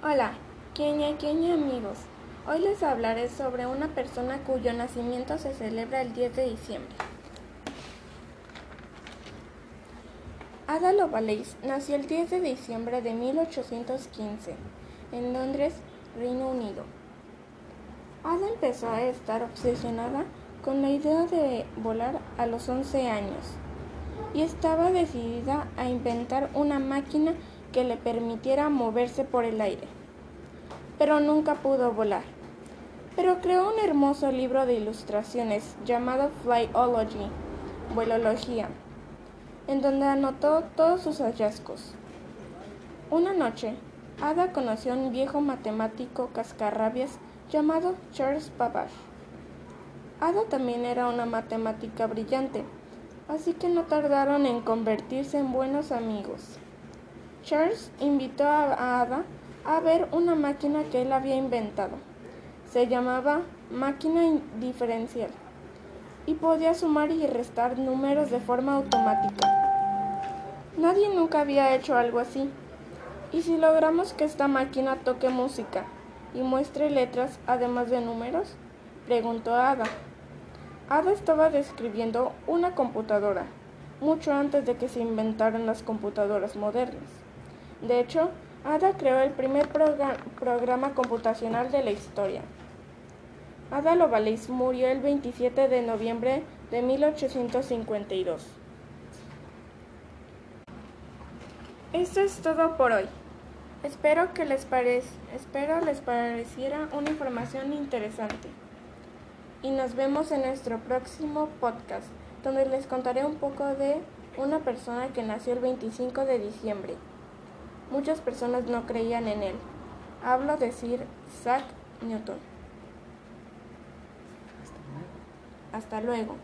Hola, queña queña amigos. Hoy les hablaré sobre una persona cuyo nacimiento se celebra el 10 de diciembre. Ada Lovelace nació el 10 de diciembre de 1815 en Londres, Reino Unido. Ada empezó a estar obsesionada con la idea de volar a los 11 años y estaba decidida a inventar una máquina que le permitiera moverse por el aire. Pero nunca pudo volar. Pero creó un hermoso libro de ilustraciones llamado Flyology, Vuelología, en donde anotó todos sus hallazgos. Una noche, Ada conoció a un viejo matemático cascarrabias llamado Charles Babbage. Ada también era una matemática brillante, así que no tardaron en convertirse en buenos amigos. Charles invitó a Ada a ver una máquina que él había inventado. Se llamaba máquina diferencial y podía sumar y restar números de forma automática. Nadie nunca había hecho algo así. ¿Y si logramos que esta máquina toque música y muestre letras además de números? preguntó Ada. Ada estaba describiendo una computadora, mucho antes de que se inventaran las computadoras modernas. De hecho, Ada creó el primer programa computacional de la historia. Ada Lovelace murió el 27 de noviembre de 1852. Esto es todo por hoy. Espero que les, espero les pareciera una información interesante. Y nos vemos en nuestro próximo podcast, donde les contaré un poco de una persona que nació el 25 de diciembre. Muchas personas no creían en él. Hablo de Sir Isaac Newton. Hasta luego.